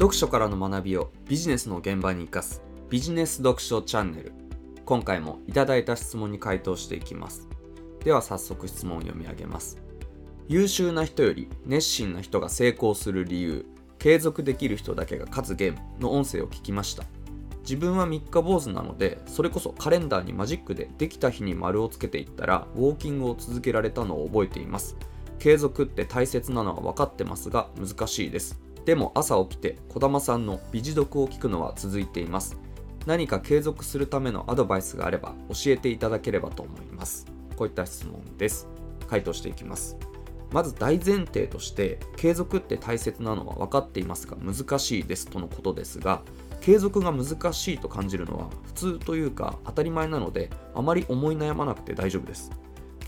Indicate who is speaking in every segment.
Speaker 1: 読書からの学びをビジネスの現場に生かすビジネス読書チャンネル今回もいただいた質問に回答していきますでは早速質問を読み上げます優秀な人より熱心な人が成功する理由継続できる人だけが勝つゲームの音声を聞きました自分は三日坊主なのでそれこそカレンダーにマジックでできた日に丸をつけていったらウォーキングを続けられたのを覚えています継続って大切なのは分かってますが難しいですでも朝起きて児玉さんの美辞読を聞くのは続いています。何か継続するためのアドバイスがあれば教えていただければと思います。こういった質問です。回答していきます。まず大前提として継続って大切なのは分かっていますが難しいですとのことですが継続が難しいと感じるのは普通というか当たり前なのであまり思い悩まなくて大丈夫です。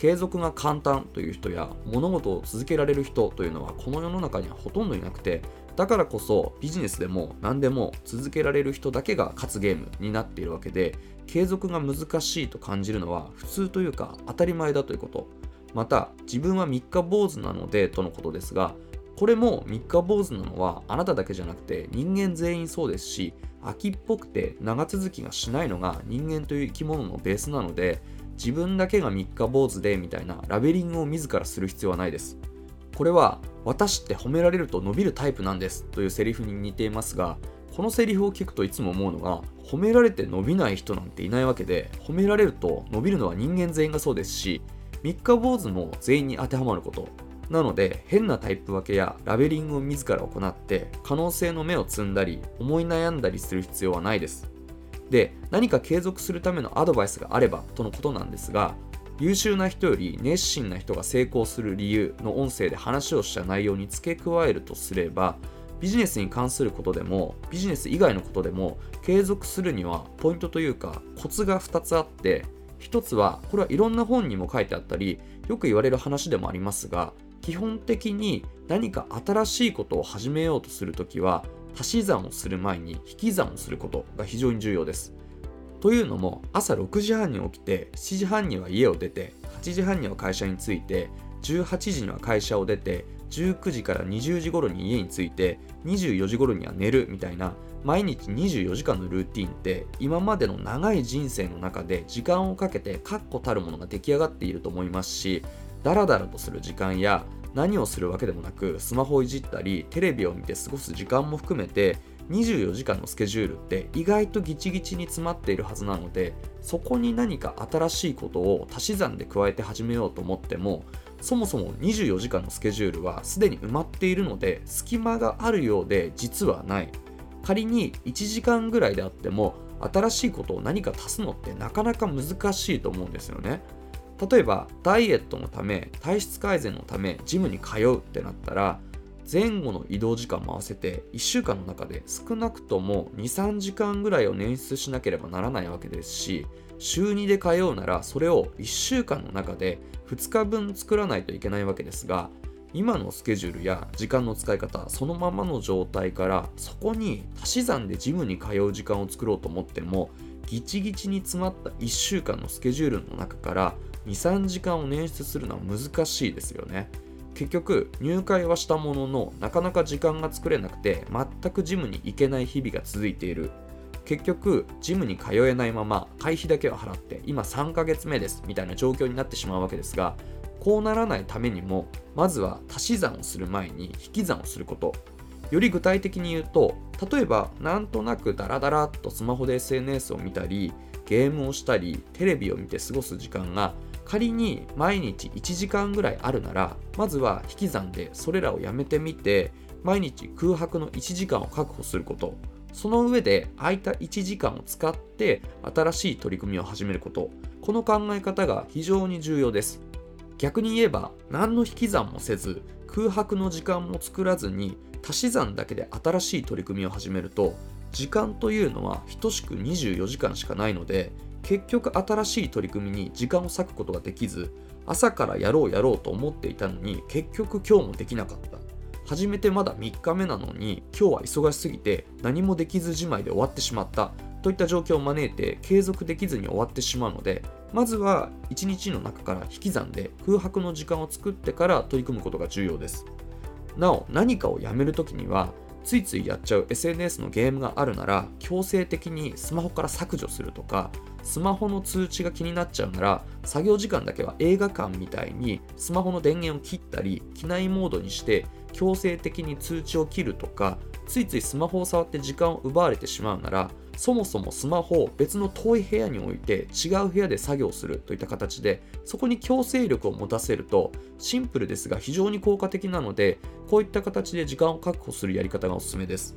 Speaker 1: 継続が簡単という人や物事を続けられる人というのはこの世の中にはほとんどいなくてだからこそビジネスでも何でも続けられる人だけが勝つゲームになっているわけで継続が難しいと感じるのは普通というか当たり前だということ。また自分は三日坊主なのでとのことですがこれも三日坊主なのはあなただけじゃなくて人間全員そうですし秋っぽくて長続きがしないのが人間という生き物のベースなので自分だけが三日坊主でみたいなラベリングを自らする必要はないです。これは私って褒められると伸びるタイプなんですというセリフに似ていますがこのセリフを聞くといつも思うのが褒められて伸びない人なんていないわけで褒められると伸びるのは人間全員がそうですし三日坊主も全員に当てはまること。なので変なタイプ分けやラベリングを自ら行って可能性の目を摘んだり思い悩んだりする必要はないです。で何か継続するためのアドバイスがあればとのことなんですが優秀な人より熱心な人が成功する理由の音声で話をした内容に付け加えるとすればビジネスに関することでもビジネス以外のことでも継続するにはポイントというかコツが2つあって1つはこれはいろんな本にも書いてあったりよく言われる話でもありますが基本的に何か新しいことを始めようとするときは足し算をする前に引き算をすることが非常に重要です。というのも朝6時半に起きて7時半には家を出て8時半には会社に着いて18時には会社を出て19時から20時頃に家に着いて24時頃には寝るみたいな毎日24時間のルーティンって今までの長い人生の中で時間をかけて確固たるものが出来上がっていると思いますしダラダラとする時間や何をするわけでもなくスマホをいじったりテレビを見て過ごす時間も含めて24時間のスケジュールって意外とギチギチに詰まっているはずなのでそこに何か新しいことを足し算で加えて始めようと思ってもそもそも24時間のスケジュールはすでに埋まっているので隙間があるようで実はない。仮に1時間ぐらいであっても新しいことを何か足すのってなかなか難しいと思うんですよね。例えばダイエットのため体質改善のためジムに通うってなったら前後の移動時間も合わせて1週間の中で少なくとも23時間ぐらいを捻出しなければならないわけですし週2で通うならそれを1週間の中で2日分作らないといけないわけですが今のスケジュールや時間の使い方そのままの状態からそこに足し算でジムに通う時間を作ろうと思ってもギチギチに詰まった1週間のスケジュールの中から23時間を捻出するのは難しいですよね。結局入会はしたもののなかなか時間が作れなくて全くジムに行けない日々が続いている。結局ジムに通えないまま会費だけを払って今3ヶ月目ですみたいな状況になってしまうわけですがこうならないためにもまずは足し算をする前に引き算をすること。より具体的に言うと例えばなんとなくダラダラっとスマホで SNS を見たりゲームをしたりテレビを見て過ごす時間が仮に毎日1時間ぐらいあるならまずは引き算でそれらをやめてみて毎日空白の1時間を確保すること。その上で空いた1時間を使って新しい取り組みを始めること。この考え方が非常に重要です。逆に言えば何の引き算もせず空白の時間も作らずに足し算だけで新しい取り組みを始めると時間というのは等しく24時間しかないので結局新しい取り組みに時間を割くことができず朝からやろうやろうと思っていたのに結局今日もできなかった。初めてまだ3日目なのに今日は忙しすぎて何もできずじまいで終わってしまった。といった状況を招いて継続できずに終わってしまうのでまずは1日の中から引き算で空白の時間を作ってから取り組むことが重要です。なお何かをやめるときにはついついやっちゃう SNS のゲームがあるなら強制的にスマホから削除するとかスマホの通知が気になっちゃうなら作業時間だけは映画館みたいにスマホの電源を切ったり機内モードにして強制的に通知を切るとかついついスマホを触って時間を奪われてしまうならそもそもスマホを別の遠い部屋に置いて違う部屋で作業するといった形でそこに強制力を持たせるとシンプルですが非常に効果的なのでこういった形で時間を確保するやり方がおすすめです。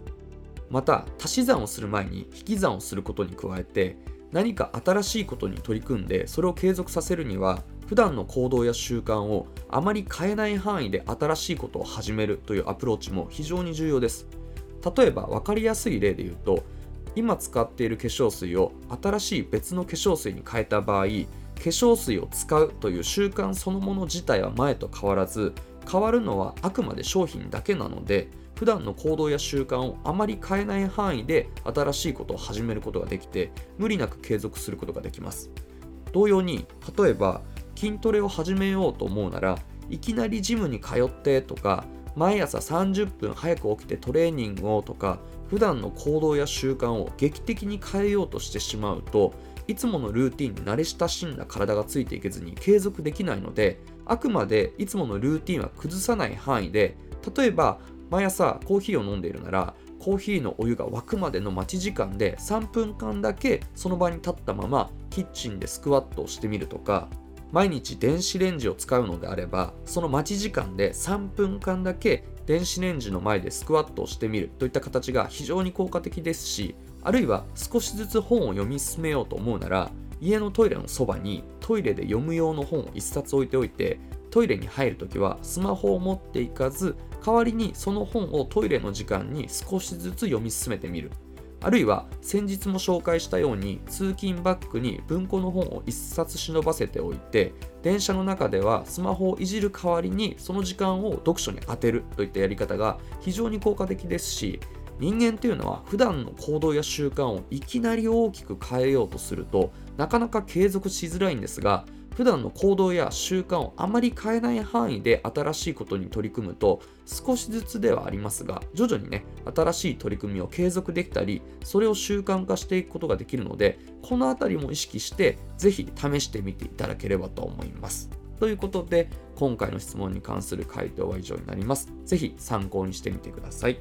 Speaker 1: また足し算をする前に引き算をすることに加えて何か新しいことに取り組んでそれを継続させるには普段の行動や習慣をあまり変えない範囲で新しいことを始めるというアプローチも非常に重要です。例えば分かりやすい例で言うと今使っている化粧水を新しい別の化粧水に変えた場合化粧水を使うという習慣そのもの自体は前と変わらず変わるのはあくまで商品だけなので普段の行動や習慣をあまり変えない範囲で新しいことを始めることができて無理なく継続することができます。同様に例えば筋トレを始めようと思うならいきなりジムに通ってとか毎朝30分早く起きてトレーニングをとか普段の行動や習慣を劇的に変えようとしてしまうといつものルーティンに慣れ親しんだ体がついていけずに継続できないのであくまでいつものルーティンは崩さない範囲で例えば毎朝コーヒーを飲んでいるならコーヒーのお湯が沸くまでの待ち時間で3分間だけその場に立ったままキッチンでスクワットをしてみるとか毎日電子レンジを使うのであればその待ち時間で3分間だけ電子レンジの前でスクワットをしてみるといった形が非常に効果的ですしあるいは少しずつ本を読み進めようと思うなら家のトイレのそばにトイレで読む用の本を1冊置いておいてトイレに入るときはスマホを持っていかず代わりにその本をトイレの時間に少しずつ読み進めてみる。あるいは先日も紹介したように通勤バッグに文庫の本を1冊忍ばせておいて電車の中ではスマホをいじる代わりにその時間を読書に充てるといったやり方が非常に効果的ですし人間っていうのは普段の行動や習慣をいきなり大きく変えようとするとなかなか継続しづらいんですが普段の行動や習慣をあまり変えない範囲で新しいことに取り組むと少しずつではありますが徐々にね新しい取り組みを継続できたりそれを習慣化していくことができるのでこの辺りも意識してぜひ試してみていただければと思います。ということで今回の質問に関する回答は以上になります。ぜひ参考にしてみてください。